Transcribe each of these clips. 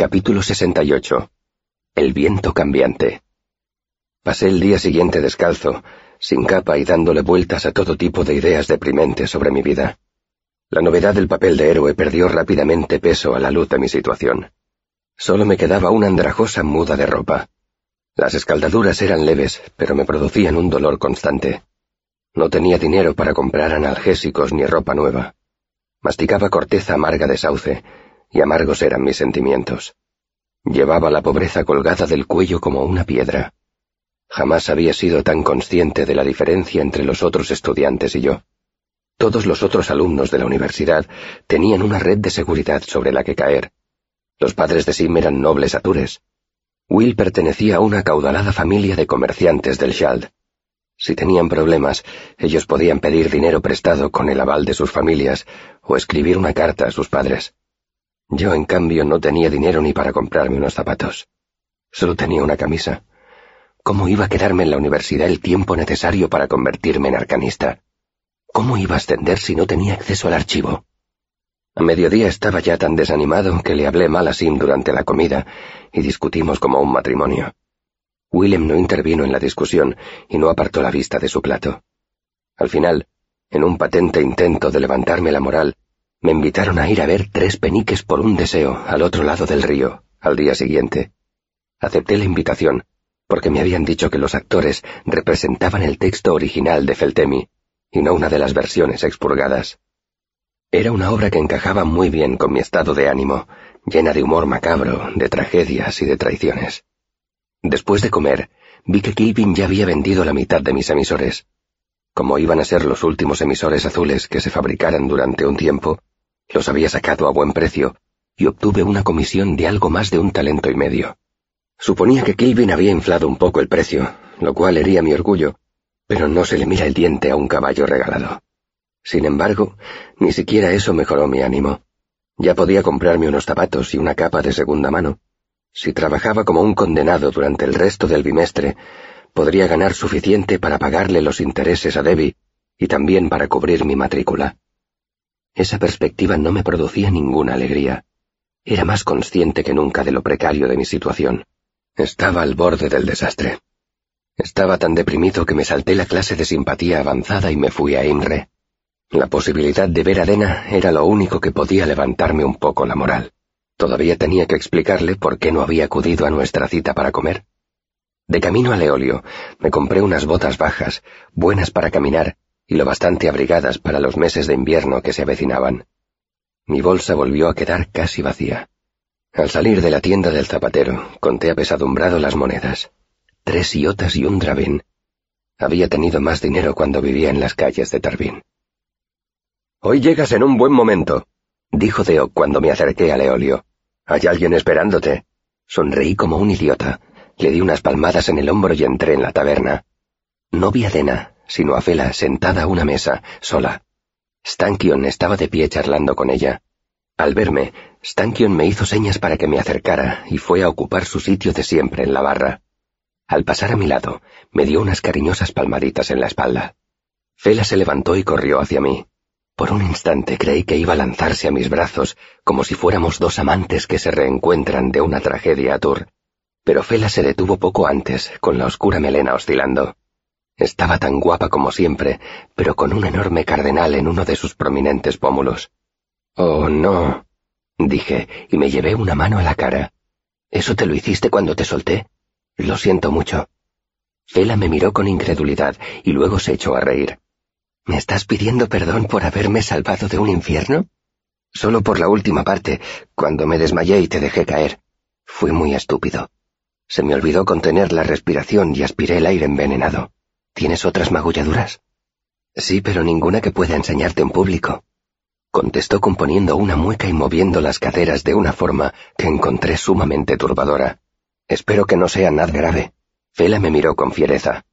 Capítulo 68. El viento cambiante. Pasé el día siguiente descalzo, sin capa y dándole vueltas a todo tipo de ideas deprimentes sobre mi vida. La novedad del papel de héroe perdió rápidamente peso a la luz de mi situación. Solo me quedaba una andrajosa muda de ropa. Las escaldaduras eran leves, pero me producían un dolor constante. No tenía dinero para comprar analgésicos ni ropa nueva. Masticaba corteza amarga de sauce, y amargos eran mis sentimientos. Llevaba la pobreza colgada del cuello como una piedra. Jamás había sido tan consciente de la diferencia entre los otros estudiantes y yo. Todos los otros alumnos de la universidad tenían una red de seguridad sobre la que caer. Los padres de Sim eran nobles atures. Will pertenecía a una caudalada familia de comerciantes del Shald. Si tenían problemas, ellos podían pedir dinero prestado con el aval de sus familias o escribir una carta a sus padres. Yo, en cambio, no tenía dinero ni para comprarme unos zapatos. Solo tenía una camisa. ¿Cómo iba a quedarme en la universidad el tiempo necesario para convertirme en arcanista? ¿Cómo iba a ascender si no tenía acceso al archivo? A mediodía estaba ya tan desanimado que le hablé mal a Sim durante la comida y discutimos como un matrimonio. Willem no intervino en la discusión y no apartó la vista de su plato. Al final, en un patente intento de levantarme la moral, me invitaron a ir a ver tres peniques por un deseo al otro lado del río, al día siguiente. Acepté la invitación, porque me habían dicho que los actores representaban el texto original de Feltemi, y no una de las versiones expurgadas. Era una obra que encajaba muy bien con mi estado de ánimo, llena de humor macabro, de tragedias y de traiciones. Después de comer, vi que Kilvin ya había vendido la mitad de mis emisores. Como iban a ser los últimos emisores azules que se fabricaran durante un tiempo, los había sacado a buen precio y obtuve una comisión de algo más de un talento y medio. Suponía que Kilvin había inflado un poco el precio, lo cual hería mi orgullo, pero no se le mira el diente a un caballo regalado. Sin embargo, ni siquiera eso mejoró mi ánimo. Ya podía comprarme unos zapatos y una capa de segunda mano. Si trabajaba como un condenado durante el resto del bimestre, podría ganar suficiente para pagarle los intereses a Debbie y también para cubrir mi matrícula. Esa perspectiva no me producía ninguna alegría. Era más consciente que nunca de lo precario de mi situación. Estaba al borde del desastre. Estaba tan deprimido que me salté la clase de simpatía avanzada y me fui a Imre. La posibilidad de ver a Dena era lo único que podía levantarme un poco la moral. Todavía tenía que explicarle por qué no había acudido a nuestra cita para comer. De camino a Leolio, me compré unas botas bajas, buenas para caminar, y lo bastante abrigadas para los meses de invierno que se avecinaban. Mi bolsa volvió a quedar casi vacía. Al salir de la tienda del zapatero, conté apesadumbrado las monedas. Tres iotas y un drabín. Había tenido más dinero cuando vivía en las calles de Tarbín. Hoy llegas en un buen momento, dijo Deo cuando me acerqué a Leolio. Hay alguien esperándote. Sonreí como un idiota. Le di unas palmadas en el hombro y entré en la taberna. No vi a Dena, sino a Fela sentada a una mesa, sola. Stankion estaba de pie charlando con ella. Al verme, Stankion me hizo señas para que me acercara y fue a ocupar su sitio de siempre en la barra. Al pasar a mi lado, me dio unas cariñosas palmaditas en la espalda. Fela se levantó y corrió hacia mí. Por un instante creí que iba a lanzarse a mis brazos como si fuéramos dos amantes que se reencuentran de una tragedia a Tour. Pero Fela se detuvo poco antes, con la oscura melena oscilando. Estaba tan guapa como siempre, pero con un enorme cardenal en uno de sus prominentes pómulos. Oh, no, dije, y me llevé una mano a la cara. ¿Eso te lo hiciste cuando te solté? Lo siento mucho. Fela me miró con incredulidad y luego se echó a reír. ¿Me estás pidiendo perdón por haberme salvado de un infierno? Solo por la última parte, cuando me desmayé y te dejé caer. Fui muy estúpido. Se me olvidó contener la respiración y aspiré el aire envenenado. ¿Tienes otras magulladuras? Sí, pero ninguna que pueda enseñarte en público. Contestó componiendo una mueca y moviendo las caderas de una forma que encontré sumamente turbadora. Espero que no sea nada grave. Fela me miró con fiereza.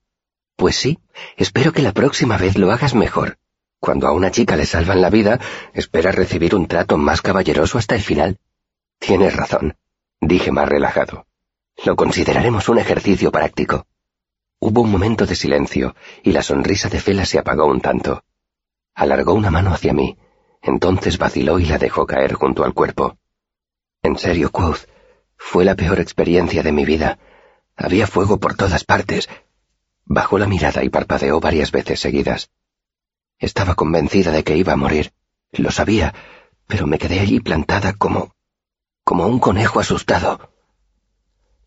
Pues sí, espero que la próxima vez lo hagas mejor. Cuando a una chica le salvan la vida, espera recibir un trato más caballeroso hasta el final. Tienes razón, dije más relajado. Lo consideraremos un ejercicio práctico. Hubo un momento de silencio, y la sonrisa de Fela se apagó un tanto. Alargó una mano hacia mí, entonces vaciló y la dejó caer junto al cuerpo. En serio, Quoth, Fue la peor experiencia de mi vida. Había fuego por todas partes. Bajó la mirada y parpadeó varias veces seguidas. Estaba convencida de que iba a morir. Lo sabía, pero me quedé allí plantada como... como un conejo asustado.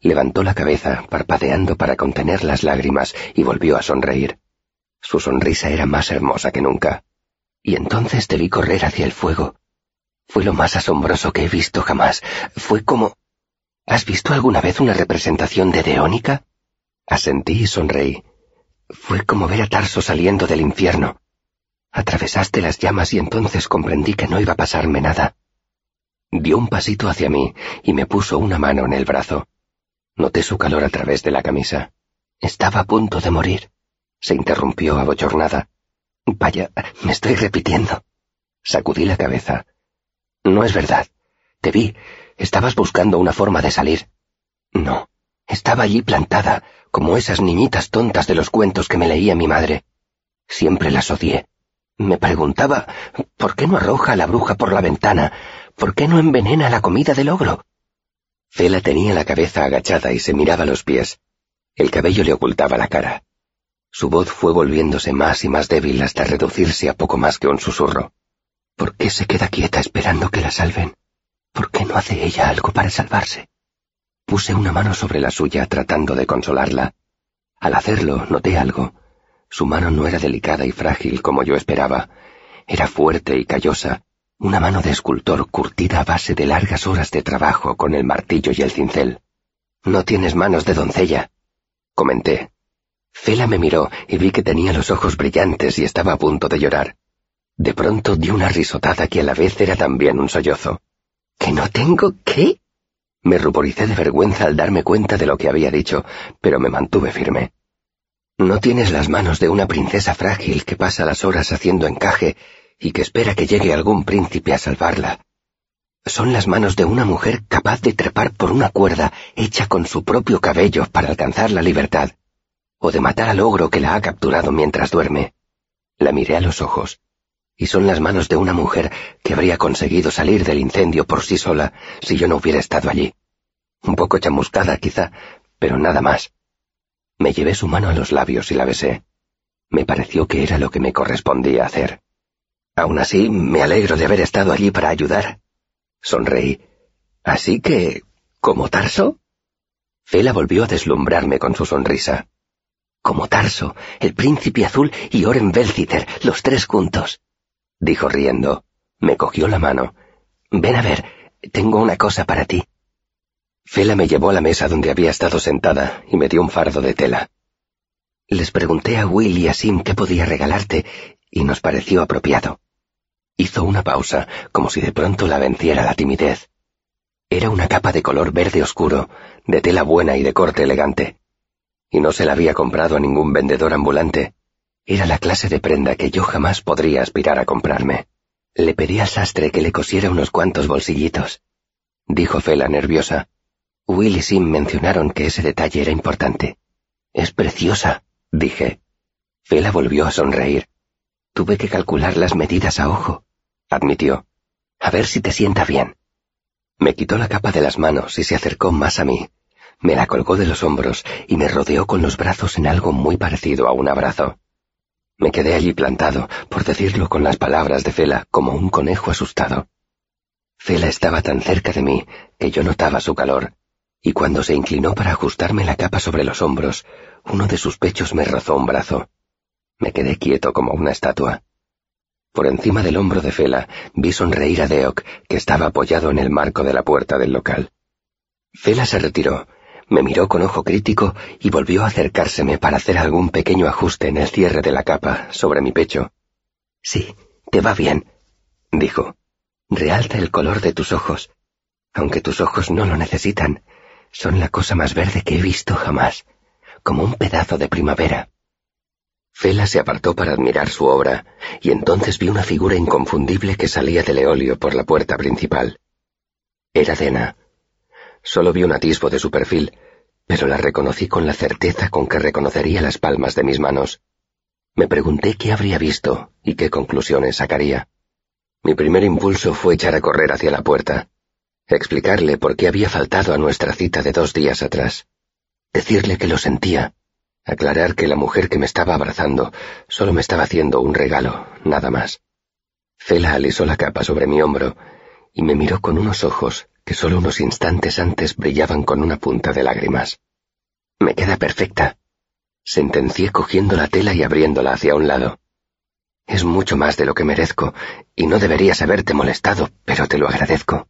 Levantó la cabeza, parpadeando para contener las lágrimas, y volvió a sonreír. Su sonrisa era más hermosa que nunca. Y entonces te vi correr hacia el fuego. Fue lo más asombroso que he visto jamás. Fue como... ¿Has visto alguna vez una representación de Deónica? Asentí y sonreí. Fue como ver a Tarso saliendo del infierno. Atravesaste las llamas y entonces comprendí que no iba a pasarme nada. Dio un pasito hacia mí y me puso una mano en el brazo. Noté su calor a través de la camisa. Estaba a punto de morir. Se interrumpió abochornada. Vaya, me estoy repitiendo. Sacudí la cabeza. No es verdad. Te vi. Estabas buscando una forma de salir. No. Estaba allí plantada, como esas niñitas tontas de los cuentos que me leía mi madre. Siempre las odié. Me preguntaba, ¿por qué no arroja a la bruja por la ventana? ¿Por qué no envenena la comida del ogro? Cela tenía la cabeza agachada y se miraba los pies. El cabello le ocultaba la cara. Su voz fue volviéndose más y más débil hasta reducirse a poco más que un susurro. ¿Por qué se queda quieta esperando que la salven? ¿Por qué no hace ella algo para salvarse? Puse una mano sobre la suya tratando de consolarla. Al hacerlo noté algo. Su mano no era delicada y frágil como yo esperaba. Era fuerte y callosa, una mano de escultor curtida a base de largas horas de trabajo con el martillo y el cincel. No tienes manos de doncella, comenté. Fela me miró y vi que tenía los ojos brillantes y estaba a punto de llorar. De pronto dio una risotada que a la vez era también un sollozo. ¿Que no tengo qué? Me ruboricé de vergüenza al darme cuenta de lo que había dicho, pero me mantuve firme. No tienes las manos de una princesa frágil que pasa las horas haciendo encaje y que espera que llegue algún príncipe a salvarla. Son las manos de una mujer capaz de trepar por una cuerda hecha con su propio cabello para alcanzar la libertad, o de matar al ogro que la ha capturado mientras duerme. La miré a los ojos, y son las manos de una mujer que habría conseguido salir del incendio por sí sola si yo no hubiera estado allí. Un poco chamuscada quizá, pero nada más. Me llevé su mano a los labios y la besé. Me pareció que era lo que me correspondía hacer. Aún así, me alegro de haber estado allí para ayudar. Sonreí. Así que... ¿Como Tarso? Fela volvió a deslumbrarme con su sonrisa. Como Tarso, el príncipe azul y Oren Belciter, los tres juntos. Dijo riendo. Me cogió la mano. Ven a ver, tengo una cosa para ti. Fela me llevó a la mesa donde había estado sentada y me dio un fardo de tela. Les pregunté a Will y a Sim qué podía regalarte y nos pareció apropiado. Hizo una pausa, como si de pronto la venciera la timidez. Era una capa de color verde oscuro, de tela buena y de corte elegante. Y no se la había comprado a ningún vendedor ambulante. Era la clase de prenda que yo jamás podría aspirar a comprarme. Le pedí al sastre que le cosiera unos cuantos bolsillitos. Dijo Fela nerviosa. Will y Sim mencionaron que ese detalle era importante. Es preciosa, dije. Fela volvió a sonreír. Tuve que calcular las medidas a ojo admitió. A ver si te sienta bien. Me quitó la capa de las manos y se acercó más a mí. Me la colgó de los hombros y me rodeó con los brazos en algo muy parecido a un abrazo. Me quedé allí plantado, por decirlo con las palabras de Fela, como un conejo asustado. Fela estaba tan cerca de mí que yo notaba su calor, y cuando se inclinó para ajustarme la capa sobre los hombros, uno de sus pechos me rozó un brazo. Me quedé quieto como una estatua. Por encima del hombro de Fela vi sonreír a Deok, que estaba apoyado en el marco de la puerta del local. Fela se retiró, me miró con ojo crítico y volvió a acercárseme para hacer algún pequeño ajuste en el cierre de la capa sobre mi pecho. Sí, te va bien, dijo. Realta el color de tus ojos, aunque tus ojos no lo necesitan. Son la cosa más verde que he visto jamás, como un pedazo de primavera. Fela se apartó para admirar su obra, y entonces vi una figura inconfundible que salía del eolio por la puerta principal. Era Dena. Solo vi un atisbo de su perfil, pero la reconocí con la certeza con que reconocería las palmas de mis manos. Me pregunté qué habría visto y qué conclusiones sacaría. Mi primer impulso fue echar a correr hacia la puerta. Explicarle por qué había faltado a nuestra cita de dos días atrás. Decirle que lo sentía. Aclarar que la mujer que me estaba abrazando solo me estaba haciendo un regalo, nada más. Fela alisó la capa sobre mi hombro y me miró con unos ojos que solo unos instantes antes brillaban con una punta de lágrimas. Me queda perfecta, sentencié cogiendo la tela y abriéndola hacia un lado. Es mucho más de lo que merezco, y no deberías haberte molestado, pero te lo agradezco.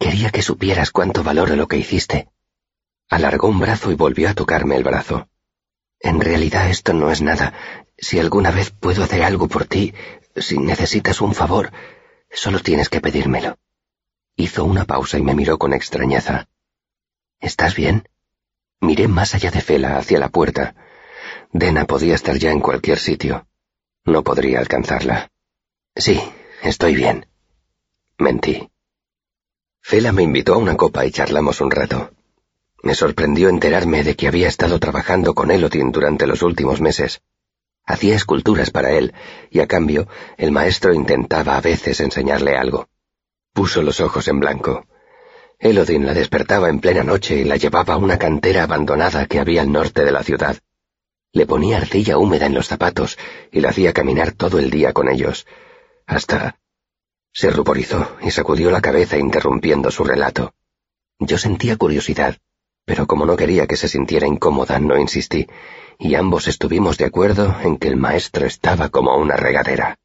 Quería que supieras cuánto valoro lo que hiciste. Alargó un brazo y volvió a tocarme el brazo. En realidad esto no es nada. Si alguna vez puedo hacer algo por ti, si necesitas un favor, solo tienes que pedírmelo. Hizo una pausa y me miró con extrañeza. ¿Estás bien? Miré más allá de Fela, hacia la puerta. Dena podía estar ya en cualquier sitio. No podría alcanzarla. Sí, estoy bien. Mentí. Fela me invitó a una copa y charlamos un rato. Me sorprendió enterarme de que había estado trabajando con Elodin durante los últimos meses. Hacía esculturas para él, y a cambio, el maestro intentaba a veces enseñarle algo. Puso los ojos en blanco. Elodin la despertaba en plena noche y la llevaba a una cantera abandonada que había al norte de la ciudad. Le ponía arcilla húmeda en los zapatos y la hacía caminar todo el día con ellos, hasta... Se ruborizó y sacudió la cabeza interrumpiendo su relato. Yo sentía curiosidad, pero como no quería que se sintiera incómoda, no insistí, y ambos estuvimos de acuerdo en que el maestro estaba como una regadera.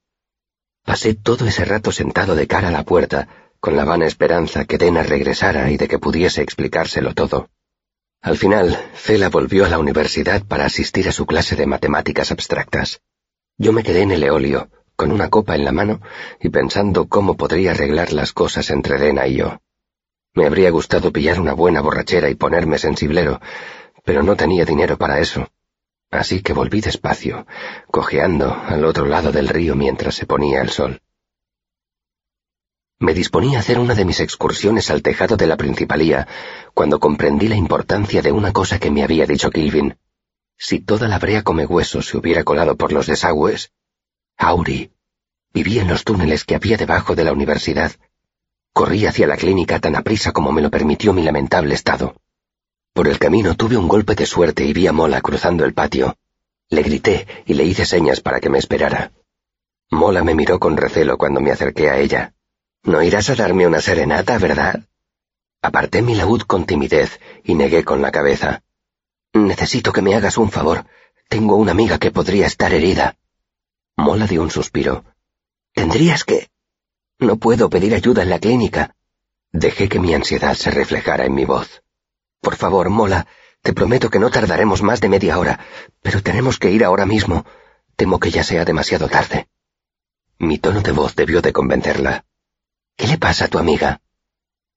Pasé todo ese rato sentado de cara a la puerta, con la vana esperanza que Dena regresara y de que pudiese explicárselo todo. Al final, Fela volvió a la universidad para asistir a su clase de matemáticas abstractas. Yo me quedé en el eolio, con una copa en la mano y pensando cómo podría arreglar las cosas entre Dena y yo. Me habría gustado pillar una buena borrachera y ponerme sensiblero, pero no tenía dinero para eso. Así que volví despacio, cojeando al otro lado del río mientras se ponía el sol. Me disponía a hacer una de mis excursiones al tejado de la principalía cuando comprendí la importancia de una cosa que me había dicho Kilvin. Si toda la brea come huesos se hubiera colado por los desagües, Auri vivía en los túneles que había debajo de la universidad. Corrí hacia la clínica tan aprisa como me lo permitió mi lamentable estado. Por el camino tuve un golpe de suerte y vi a Mola cruzando el patio. Le grité y le hice señas para que me esperara. Mola me miró con recelo cuando me acerqué a ella. No irás a darme una serenata, ¿verdad? Aparté mi laúd con timidez y negué con la cabeza. Necesito que me hagas un favor. Tengo una amiga que podría estar herida. Mola dio un suspiro. Tendrías que... No puedo pedir ayuda en la clínica. Dejé que mi ansiedad se reflejara en mi voz. Por favor, Mola, te prometo que no tardaremos más de media hora, pero tenemos que ir ahora mismo. Temo que ya sea demasiado tarde. Mi tono de voz debió de convencerla. ¿Qué le pasa a tu amiga?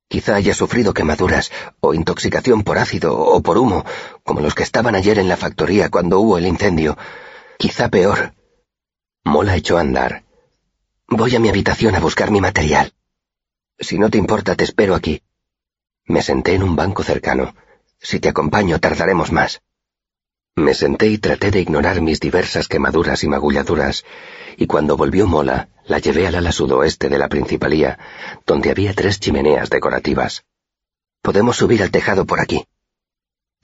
Quizá haya sufrido quemaduras o intoxicación por ácido o por humo, como los que estaban ayer en la factoría cuando hubo el incendio. Quizá peor. Mola echó a andar. Voy a mi habitación a buscar mi material. Si no te importa, te espero aquí. Me senté en un banco cercano. Si te acompaño, tardaremos más. Me senté y traté de ignorar mis diversas quemaduras y magulladuras, y cuando volvió Mola, la llevé al ala sudoeste de la principalía, donde había tres chimeneas decorativas. Podemos subir al tejado por aquí.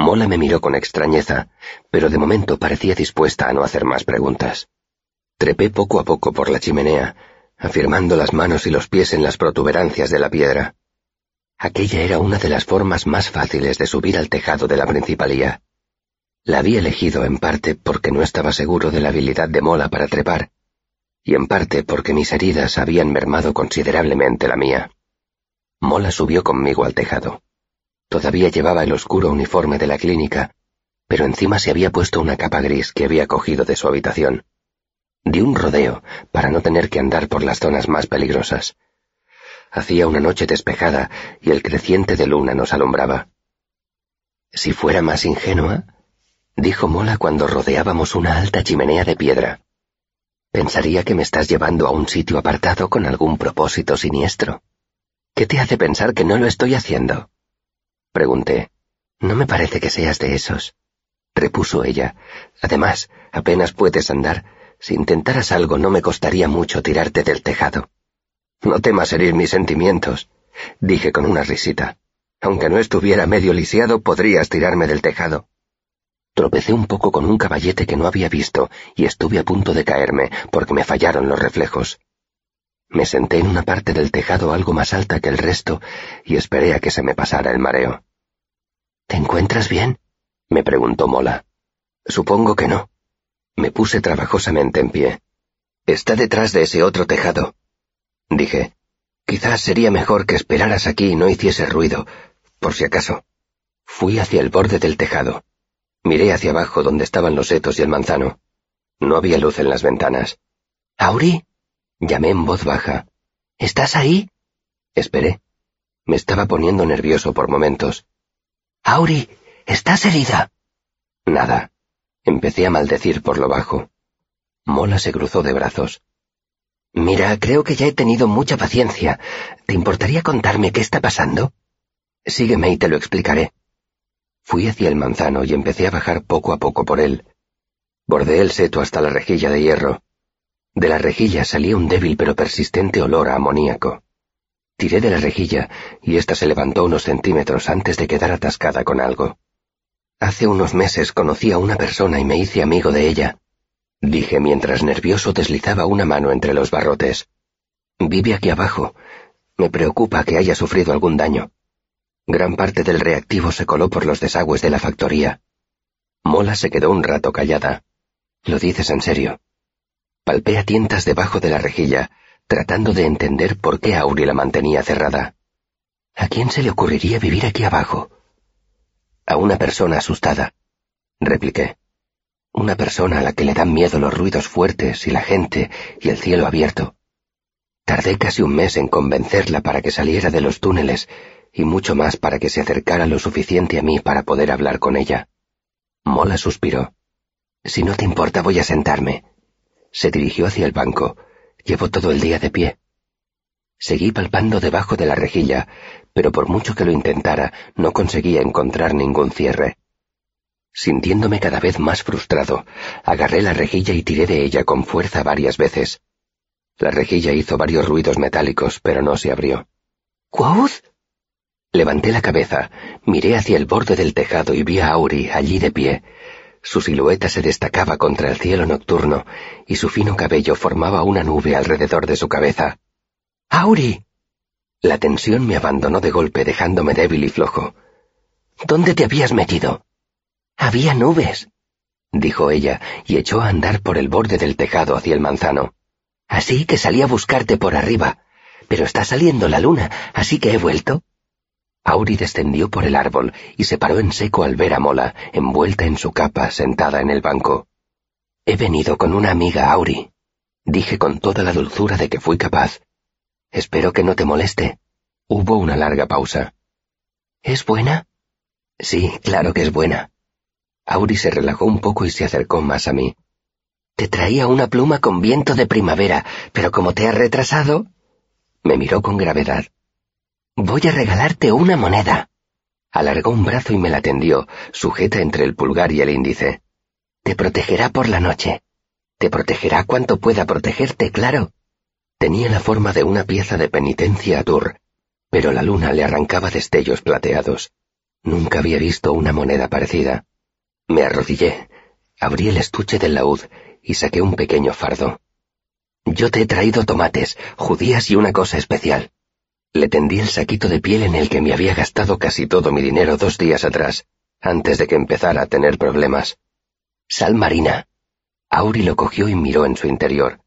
Mola me miró con extrañeza, pero de momento parecía dispuesta a no hacer más preguntas. Trepé poco a poco por la chimenea, afirmando las manos y los pies en las protuberancias de la piedra. Aquella era una de las formas más fáciles de subir al tejado de la principalía. La había elegido en parte porque no estaba seguro de la habilidad de Mola para trepar, y en parte porque mis heridas habían mermado considerablemente la mía. Mola subió conmigo al tejado. Todavía llevaba el oscuro uniforme de la clínica, pero encima se había puesto una capa gris que había cogido de su habitación. Di un rodeo para no tener que andar por las zonas más peligrosas. Hacía una noche despejada y el creciente de luna nos alumbraba. Si fuera más ingenua, dijo Mola cuando rodeábamos una alta chimenea de piedra. Pensaría que me estás llevando a un sitio apartado con algún propósito siniestro. ¿Qué te hace pensar que no lo estoy haciendo? Pregunté. No me parece que seas de esos, repuso ella. Además, apenas puedes andar. Si intentaras algo no me costaría mucho tirarte del tejado. No temas herir mis sentimientos. dije con una risita. Aunque no estuviera medio lisiado, podrías tirarme del tejado. Tropecé un poco con un caballete que no había visto y estuve a punto de caerme porque me fallaron los reflejos. Me senté en una parte del tejado algo más alta que el resto y esperé a que se me pasara el mareo. ¿Te encuentras bien? me preguntó Mola. Supongo que no. Me puse trabajosamente en pie. Está detrás de ese otro tejado. Dije, quizás sería mejor que esperaras aquí y no hiciese ruido, por si acaso. Fui hacia el borde del tejado. Miré hacia abajo donde estaban los setos y el manzano. No había luz en las ventanas. ¿Auri? Llamé en voz baja. ¿Estás ahí? Esperé. Me estaba poniendo nervioso por momentos. Auri, ¿estás herida? Nada. Empecé a maldecir por lo bajo. Mola se cruzó de brazos. Mira, creo que ya he tenido mucha paciencia. ¿Te importaría contarme qué está pasando? Sígueme y te lo explicaré. Fui hacia el manzano y empecé a bajar poco a poco por él. Bordé el seto hasta la rejilla de hierro. De la rejilla salía un débil pero persistente olor a amoníaco. Tiré de la rejilla y ésta se levantó unos centímetros antes de quedar atascada con algo. Hace unos meses conocí a una persona y me hice amigo de ella, dije mientras nervioso deslizaba una mano entre los barrotes. Vive aquí abajo. Me preocupa que haya sufrido algún daño. Gran parte del reactivo se coló por los desagües de la factoría. Mola se quedó un rato callada. ¿Lo dices en serio? Palpé a tientas debajo de la rejilla, tratando de entender por qué Auri la mantenía cerrada. ¿A quién se le ocurriría vivir aquí abajo? A una persona asustada, repliqué. Una persona a la que le dan miedo los ruidos fuertes y la gente y el cielo abierto. Tardé casi un mes en convencerla para que saliera de los túneles y mucho más para que se acercara lo suficiente a mí para poder hablar con ella. Mola suspiró. Si no te importa voy a sentarme. Se dirigió hacia el banco. Llevo todo el día de pie. Seguí palpando debajo de la rejilla, pero por mucho que lo intentara, no conseguía encontrar ningún cierre. Sintiéndome cada vez más frustrado, agarré la rejilla y tiré de ella con fuerza varias veces. La rejilla hizo varios ruidos metálicos, pero no se abrió. ¿Quoth? Levanté la cabeza, miré hacia el borde del tejado y vi a Auri allí de pie. Su silueta se destacaba contra el cielo nocturno y su fino cabello formaba una nube alrededor de su cabeza. ¡Auri! La tensión me abandonó de golpe dejándome débil y flojo. ¿Dónde te habías metido? Había nubes, dijo ella, y echó a andar por el borde del tejado hacia el manzano. Así que salí a buscarte por arriba. Pero está saliendo la luna, así que he vuelto. Auri descendió por el árbol y se paró en seco al ver a Mola, envuelta en su capa, sentada en el banco. He venido con una amiga, Auri, dije con toda la dulzura de que fui capaz. Espero que no te moleste. Hubo una larga pausa. ¿Es buena? Sí, claro que es buena. Auri se relajó un poco y se acercó más a mí. Te traía una pluma con viento de primavera, pero como te has retrasado... Me miró con gravedad. Voy a regalarte una moneda. Alargó un brazo y me la tendió, sujeta entre el pulgar y el índice. Te protegerá por la noche. Te protegerá cuanto pueda protegerte, claro. Tenía la forma de una pieza de penitencia a Tur, pero la luna le arrancaba destellos plateados. Nunca había visto una moneda parecida. Me arrodillé, abrí el estuche del laúd y saqué un pequeño fardo. Yo te he traído tomates, judías y una cosa especial. Le tendí el saquito de piel en el que me había gastado casi todo mi dinero dos días atrás, antes de que empezara a tener problemas. Sal marina. Auri lo cogió y miró en su interior.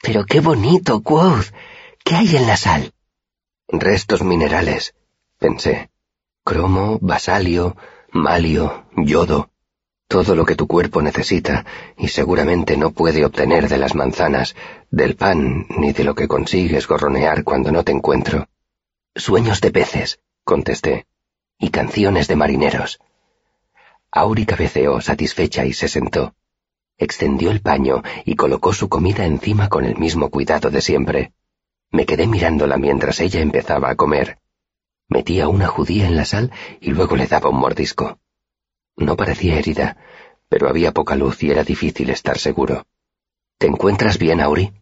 Pero qué bonito, Quoth. ¿Qué hay en la sal? Restos minerales, pensé. Cromo, basalio, malio, yodo. Todo lo que tu cuerpo necesita y seguramente no puede obtener de las manzanas, del pan ni de lo que consigues gorronear cuando no te encuentro. Sueños de peces, contesté, y canciones de marineros. Auri cabeceó satisfecha y se sentó. Extendió el paño y colocó su comida encima con el mismo cuidado de siempre. Me quedé mirándola mientras ella empezaba a comer. Metía una judía en la sal y luego le daba un mordisco. No parecía herida, pero había poca luz y era difícil estar seguro. ¿Te encuentras bien, Auri?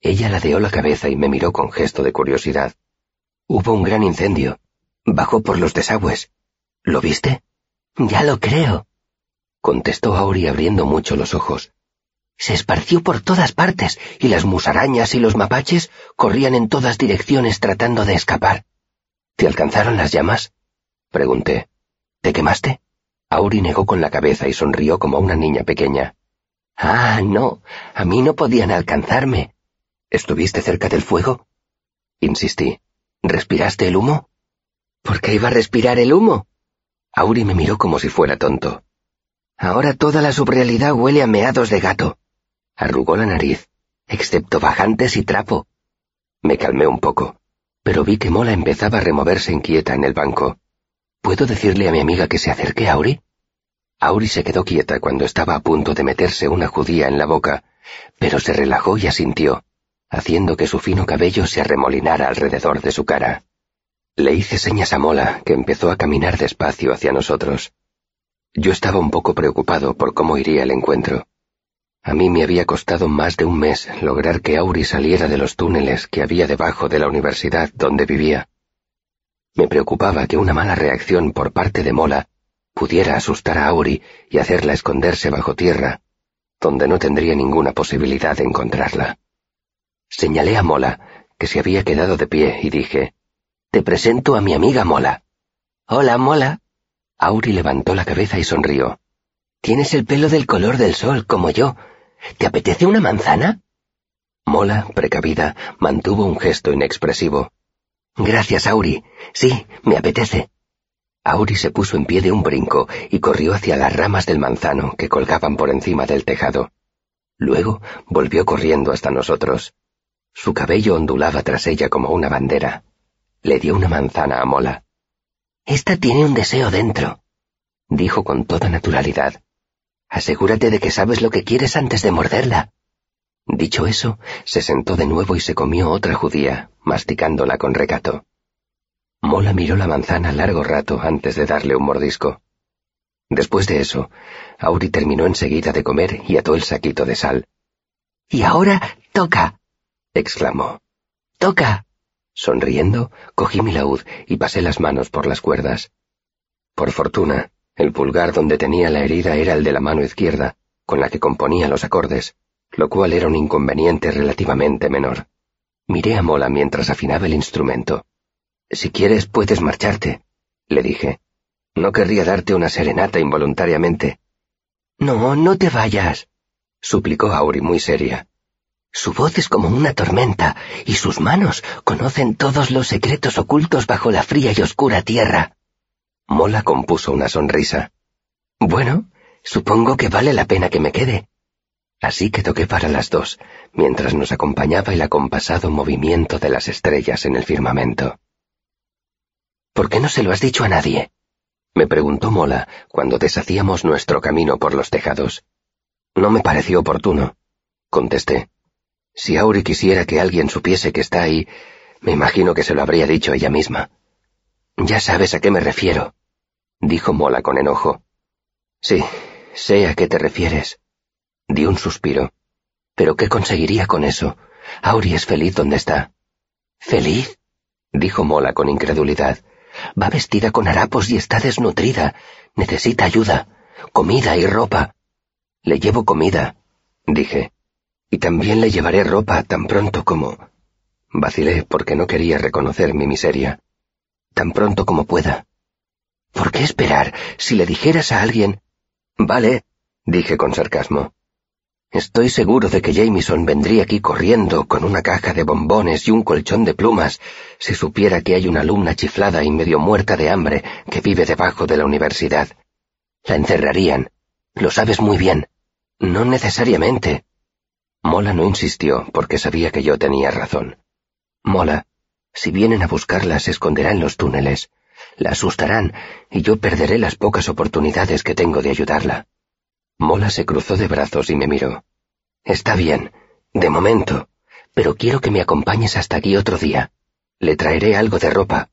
Ella ladeó la cabeza y me miró con gesto de curiosidad. Hubo un gran incendio. Bajó por los desagües. ¿Lo viste? Ya lo creo, contestó Auri abriendo mucho los ojos. Se esparció por todas partes y las musarañas y los mapaches corrían en todas direcciones tratando de escapar. ¿Te alcanzaron las llamas? Pregunté. ¿Te quemaste? Auri negó con la cabeza y sonrió como una niña pequeña. Ah, no, a mí no podían alcanzarme. ¿Estuviste cerca del fuego? Insistí. ¿Respiraste el humo? ¿Por qué iba a respirar el humo? Auri me miró como si fuera tonto. Ahora toda la subrealidad huele a meados de gato. Arrugó la nariz, excepto bajantes y trapo. Me calmé un poco, pero vi que Mola empezaba a removerse inquieta en el banco. ¿Puedo decirle a mi amiga que se acerque a Auri? Auri se quedó quieta cuando estaba a punto de meterse una judía en la boca, pero se relajó y asintió, haciendo que su fino cabello se arremolinara alrededor de su cara. Le hice señas a Mola, que empezó a caminar despacio hacia nosotros. Yo estaba un poco preocupado por cómo iría el encuentro. A mí me había costado más de un mes lograr que Auri saliera de los túneles que había debajo de la universidad donde vivía. Me preocupaba que una mala reacción por parte de Mola pudiera asustar a Auri y hacerla esconderse bajo tierra, donde no tendría ninguna posibilidad de encontrarla. Señalé a Mola, que se había quedado de pie, y dije, Te presento a mi amiga Mola. Hola, Mola. Auri levantó la cabeza y sonrió. Tienes el pelo del color del sol, como yo, ¿Te apetece una manzana? Mola, precavida, mantuvo un gesto inexpresivo. Gracias, Auri. Sí, me apetece. Auri se puso en pie de un brinco y corrió hacia las ramas del manzano que colgaban por encima del tejado. Luego volvió corriendo hasta nosotros. Su cabello ondulaba tras ella como una bandera. Le dio una manzana a Mola. Esta tiene un deseo dentro, dijo con toda naturalidad. Asegúrate de que sabes lo que quieres antes de morderla. Dicho eso, se sentó de nuevo y se comió otra judía, masticándola con recato. Mola miró la manzana largo rato antes de darle un mordisco. Después de eso, Auri terminó enseguida de comer y ató el saquito de sal. Y ahora toca, exclamó. Toca. Sonriendo, cogí mi laúd y pasé las manos por las cuerdas. Por fortuna, el pulgar donde tenía la herida era el de la mano izquierda, con la que componía los acordes, lo cual era un inconveniente relativamente menor. Miré a Mola mientras afinaba el instrumento. Si quieres puedes marcharte, le dije. No querría darte una serenata involuntariamente. No, no te vayas, suplicó Auri muy seria. Su voz es como una tormenta, y sus manos conocen todos los secretos ocultos bajo la fría y oscura tierra. Mola compuso una sonrisa. Bueno, supongo que vale la pena que me quede. Así que toqué para las dos, mientras nos acompañaba el acompasado movimiento de las estrellas en el firmamento. ¿Por qué no se lo has dicho a nadie? me preguntó Mola cuando deshacíamos nuestro camino por los tejados. No me pareció oportuno, contesté. Si Auri quisiera que alguien supiese que está ahí, me imagino que se lo habría dicho ella misma. Ya sabes a qué me refiero dijo Mola con enojo. Sí, sé a qué te refieres. Di un suspiro. Pero ¿qué conseguiría con eso? Auri es feliz donde está. ¿Feliz? dijo Mola con incredulidad. Va vestida con harapos y está desnutrida. Necesita ayuda, comida y ropa. Le llevo comida, dije. Y también le llevaré ropa tan pronto como... Vacilé porque no quería reconocer mi miseria. Tan pronto como pueda. ¿Por qué esperar si le dijeras a alguien? Vale, dije con sarcasmo. Estoy seguro de que Jameson vendría aquí corriendo con una caja de bombones y un colchón de plumas si supiera que hay una alumna chiflada y medio muerta de hambre que vive debajo de la universidad. La encerrarían. Lo sabes muy bien. No necesariamente. Mola no insistió porque sabía que yo tenía razón. Mola, si vienen a buscarla se esconderá en los túneles la asustarán y yo perderé las pocas oportunidades que tengo de ayudarla. Mola se cruzó de brazos y me miró. Está bien, de momento, pero quiero que me acompañes hasta aquí otro día. Le traeré algo de ropa.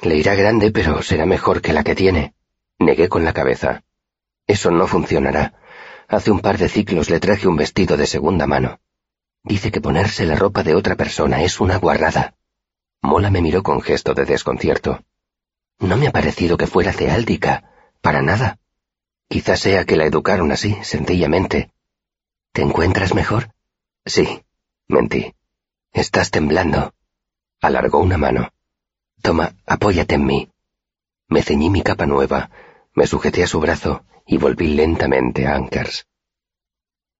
Le irá grande, pero será mejor que la que tiene. Negué con la cabeza. Eso no funcionará. Hace un par de ciclos le traje un vestido de segunda mano. Dice que ponerse la ropa de otra persona es una guarrada. Mola me miró con gesto de desconcierto. No me ha parecido que fuera ceáldica, para nada. Quizás sea que la educaron así, sencillamente. ¿Te encuentras mejor? Sí, mentí. Estás temblando. Alargó una mano. Toma, apóyate en mí. Me ceñí mi capa nueva, me sujeté a su brazo y volví lentamente a Ankers.